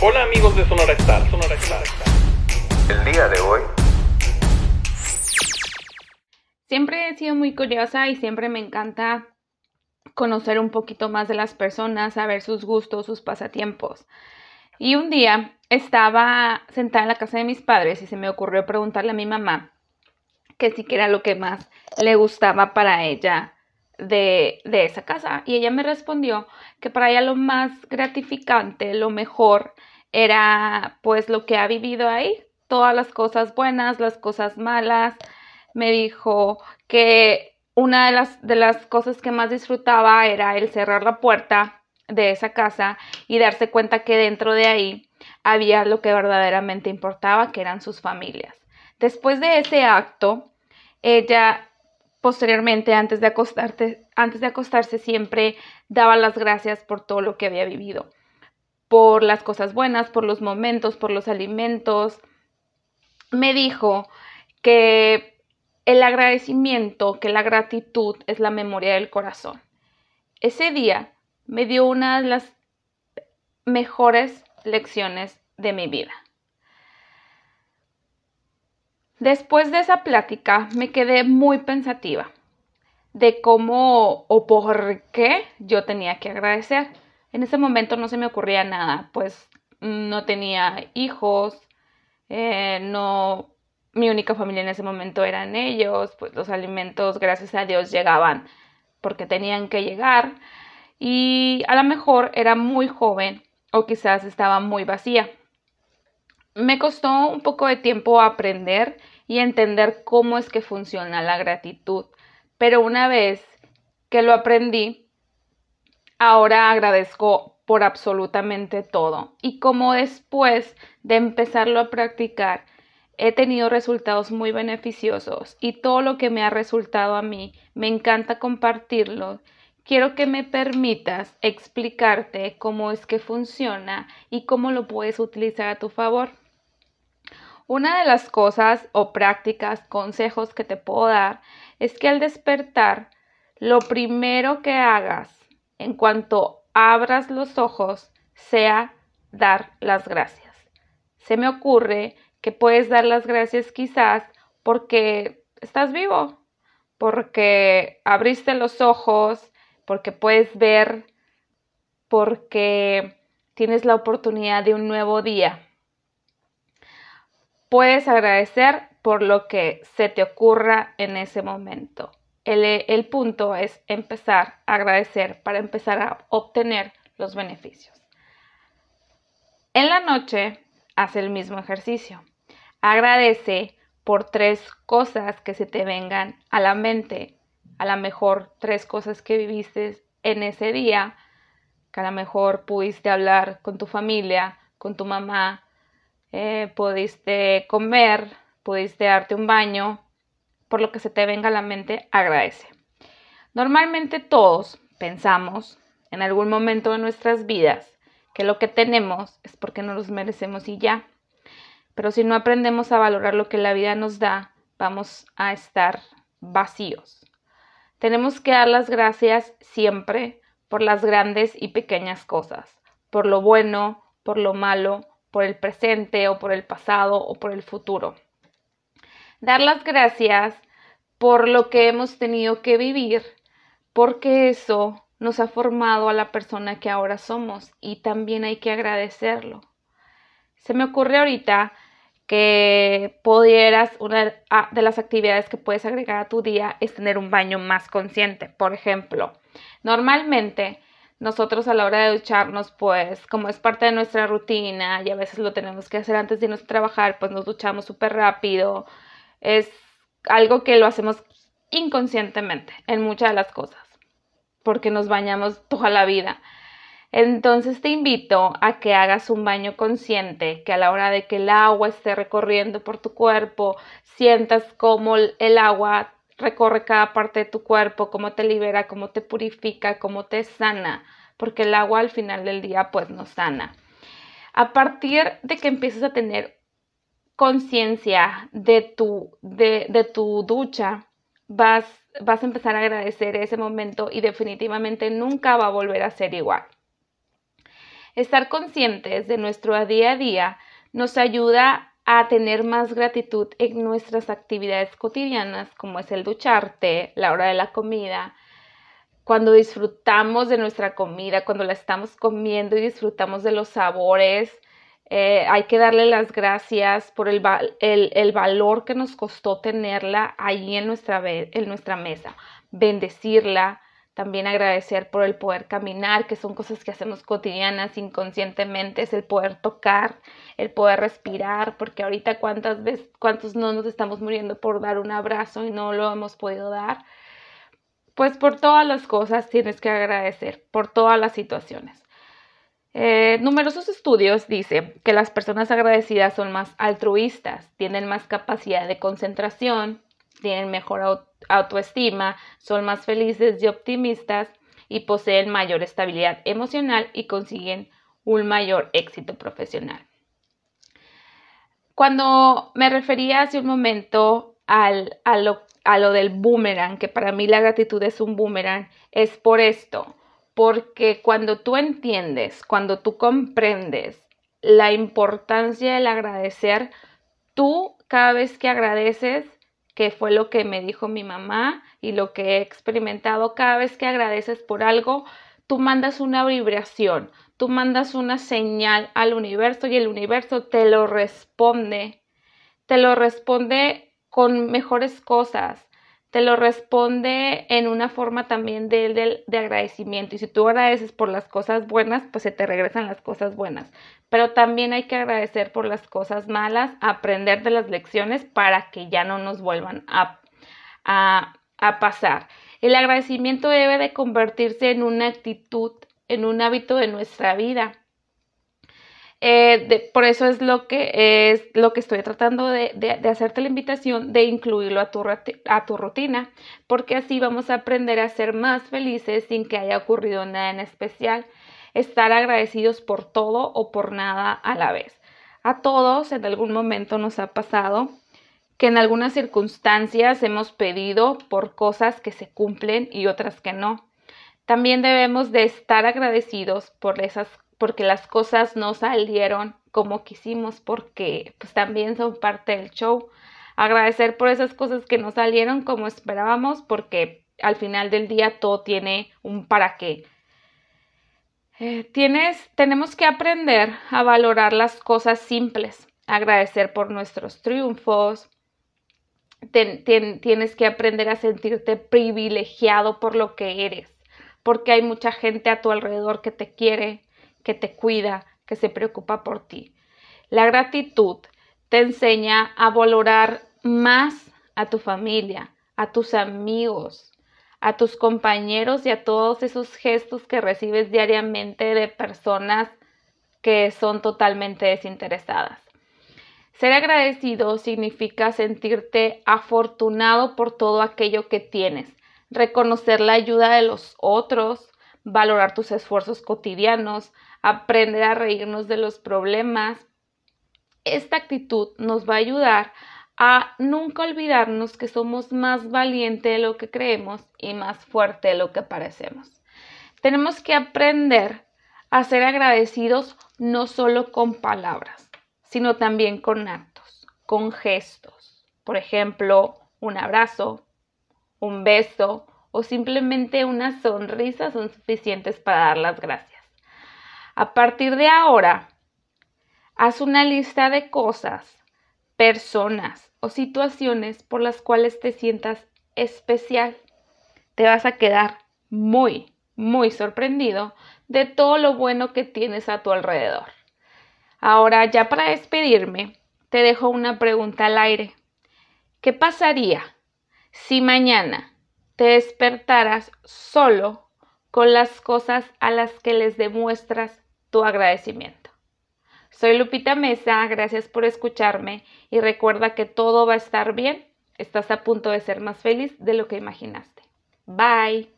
Hola amigos de Sonora Star, Sonora Star. El día de hoy. Siempre he sido muy curiosa y siempre me encanta conocer un poquito más de las personas, saber sus gustos, sus pasatiempos. Y un día estaba sentada en la casa de mis padres y se me ocurrió preguntarle a mi mamá que era lo que más le gustaba para ella de, de, esa casa. Y ella me respondió que para ella lo más gratificante, lo mejor, era pues lo que ha vivido ahí, todas las cosas buenas, las cosas malas. Me dijo que una de las, de las cosas que más disfrutaba era el cerrar la puerta de esa casa y darse cuenta que dentro de ahí había lo que verdaderamente importaba, que eran sus familias. Después de ese acto, ella posteriormente, antes de, antes de acostarse, siempre daba las gracias por todo lo que había vivido, por las cosas buenas, por los momentos, por los alimentos. Me dijo que el agradecimiento, que la gratitud es la memoria del corazón. Ese día me dio una de las mejores lecciones de mi vida. Después de esa plática me quedé muy pensativa de cómo o por qué yo tenía que agradecer. En ese momento no se me ocurría nada, pues no tenía hijos, eh, no, mi única familia en ese momento eran ellos, pues los alimentos, gracias a Dios, llegaban porque tenían que llegar y a lo mejor era muy joven o quizás estaba muy vacía. Me costó un poco de tiempo aprender y entender cómo es que funciona la gratitud, pero una vez que lo aprendí, ahora agradezco por absolutamente todo. Y como después de empezarlo a practicar, he tenido resultados muy beneficiosos y todo lo que me ha resultado a mí, me encanta compartirlo. Quiero que me permitas explicarte cómo es que funciona y cómo lo puedes utilizar a tu favor. Una de las cosas o prácticas, consejos que te puedo dar es que al despertar, lo primero que hagas en cuanto abras los ojos sea dar las gracias. Se me ocurre que puedes dar las gracias quizás porque estás vivo, porque abriste los ojos, porque puedes ver, porque tienes la oportunidad de un nuevo día Puedes agradecer por lo que se te ocurra en ese momento. El, punto es empezar a agradecer para empezar a obtener los beneficios. En la noche, haz el mismo ejercicio. Agradece por tres cosas que se te vengan a la mente. A lo mejor tres cosas que viviste en ese día, que a lo mejor pudiste hablar con tu familia, con tu mamá, eh, pudiste comer, pudiste darte un baño, por lo que se te venga a la mente, agradece. Normalmente todos pensamos en algún momento de nuestras vidas que lo que tenemos es porque no los merecemos y ya. Pero si no aprendemos a valorar lo que la vida nos da, vamos a estar vacíos. Tenemos que dar las gracias siempre por las grandes y pequeñas cosas, por lo bueno, por lo malo, por el presente o por el pasado o por el futuro. Dar las gracias por lo que hemos tenido que vivir, porque eso nos ha formado a la persona que ahora somos y también hay que agradecerlo. Se me ocurre ahorita que pudieras, una de las actividades que puedes agregar a tu día es tener un baño más consciente. Por ejemplo, normalmente nosotros a la hora de ducharnos, pues como es parte de nuestra rutina y a veces lo tenemos que hacer antes de irnos a trabajar, pues nos duchamos súper rápido. Es algo que lo hacemos inconscientemente en muchas de las cosas, porque nos bañamos toda la vida. Entonces te invito a que hagas un baño consciente, que a la hora de que el agua esté recorriendo por tu cuerpo, sientas cómo el agua recorre cada parte de tu cuerpo, cómo te libera, cómo te purifica, cómo te sana, porque el agua al final del día pues nos sana. A partir de que empieces a tener conciencia de tu, de tu ducha, vas, vas a empezar a agradecer ese momento y definitivamente nunca va a volver a ser igual. Estar conscientes de nuestro día a día nos ayuda a tener más gratitud en nuestras actividades cotidianas, como es el ducharte, la hora de la comida, cuando disfrutamos de nuestra comida, cuando la estamos comiendo y disfrutamos de los sabores. Eh, hay que darle las gracias por el, el, valor que nos costó tenerla ahí en nuestra, en nuestra mesa, bendecirla, también agradecer por el poder caminar, que son cosas que hacemos cotidianas inconscientemente, es el poder tocar, el poder respirar, porque ahorita cuántas veces, cuántos no nos estamos muriendo por dar un abrazo y no lo hemos podido dar. Pues por todas las cosas tienes que agradecer, por todas las situaciones. Eh, numerosos estudios dicen que las personas agradecidas son más altruistas, tienen más capacidad de concentración, tienen mejor autoestima, son más felices y optimistas y poseen mayor estabilidad emocional y consiguen un mayor éxito profesional. Cuando me refería hace un momento al, a, lo, a lo del boomerang, que para mí la gratitud es un boomerang, es por esto, porque cuando tú entiendes, cuando tú comprendes la importancia del agradecer, tú cada vez que agradeces, que fue lo que me dijo mi mamá y lo que he experimentado. Cada vez que agradeces por algo, tú mandas una vibración, tú mandas una señal al universo y el universo te lo responde. Te lo responde con mejores cosas te lo responde en una forma también de, de, agradecimiento. Y si tú agradeces por las cosas buenas, pues se te regresan las cosas buenas. Pero también hay que agradecer por las cosas malas, aprender de las lecciones para que ya no nos vuelvan a, a, a pasar. El agradecimiento debe de convertirse en una actitud, en un hábito de nuestra vida. Eh, por eso es lo que es lo que estoy tratando de, de, hacerte la invitación de incluirlo a tu, a tu rutina, porque así vamos a aprender a ser más felices sin que haya ocurrido nada en especial. Estar agradecidos por todo o por nada a la vez. A todos en algún momento nos ha pasado que en algunas circunstancias hemos pedido por cosas que se cumplen y otras que no. También debemos de estar agradecidos por esas porque las cosas no salieron como quisimos, porque pues también son parte del show. Agradecer por esas cosas que no salieron como esperábamos, porque al final del día todo tiene un para qué. Eh, tienes, tenemos que aprender a valorar las cosas simples, agradecer por nuestros triunfos. tienes que aprender a sentirte privilegiado por lo que eres, porque hay mucha gente a tu alrededor que te quiere, que te cuida, que se preocupa por ti. La gratitud te enseña a valorar más a tu familia, a tus amigos, a tus compañeros y a todos esos gestos que recibes diariamente de personas que son totalmente desinteresadas. Ser agradecido significa sentirte afortunado por todo aquello que tienes, reconocer la ayuda de los otros, valorar tus esfuerzos cotidianos, aprender a reírnos de los problemas. Esta actitud nos va a ayudar a nunca olvidarnos que somos más valientes de lo que creemos y más fuerte de lo que parecemos. Tenemos que aprender a ser agradecidos no solo con palabras, sino también con actos, con gestos. Por ejemplo, un abrazo, un beso o simplemente una sonrisa son suficientes para dar las gracias. A partir de ahora, haz una lista de cosas, personas o situaciones por las cuales te sientas especial. Te vas a quedar muy, muy sorprendido de todo lo bueno que tienes a tu alrededor. Ahora, ya para despedirme, te dejo una pregunta al aire. ¿Qué pasaría si mañana te despertaras solo con las cosas a las que les demuestras tu agradecimiento. Soy Lupita Mesa, gracias por escucharme y recuerda que todo va a estar bien. Estás a punto de ser más feliz de lo que imaginaste. Bye.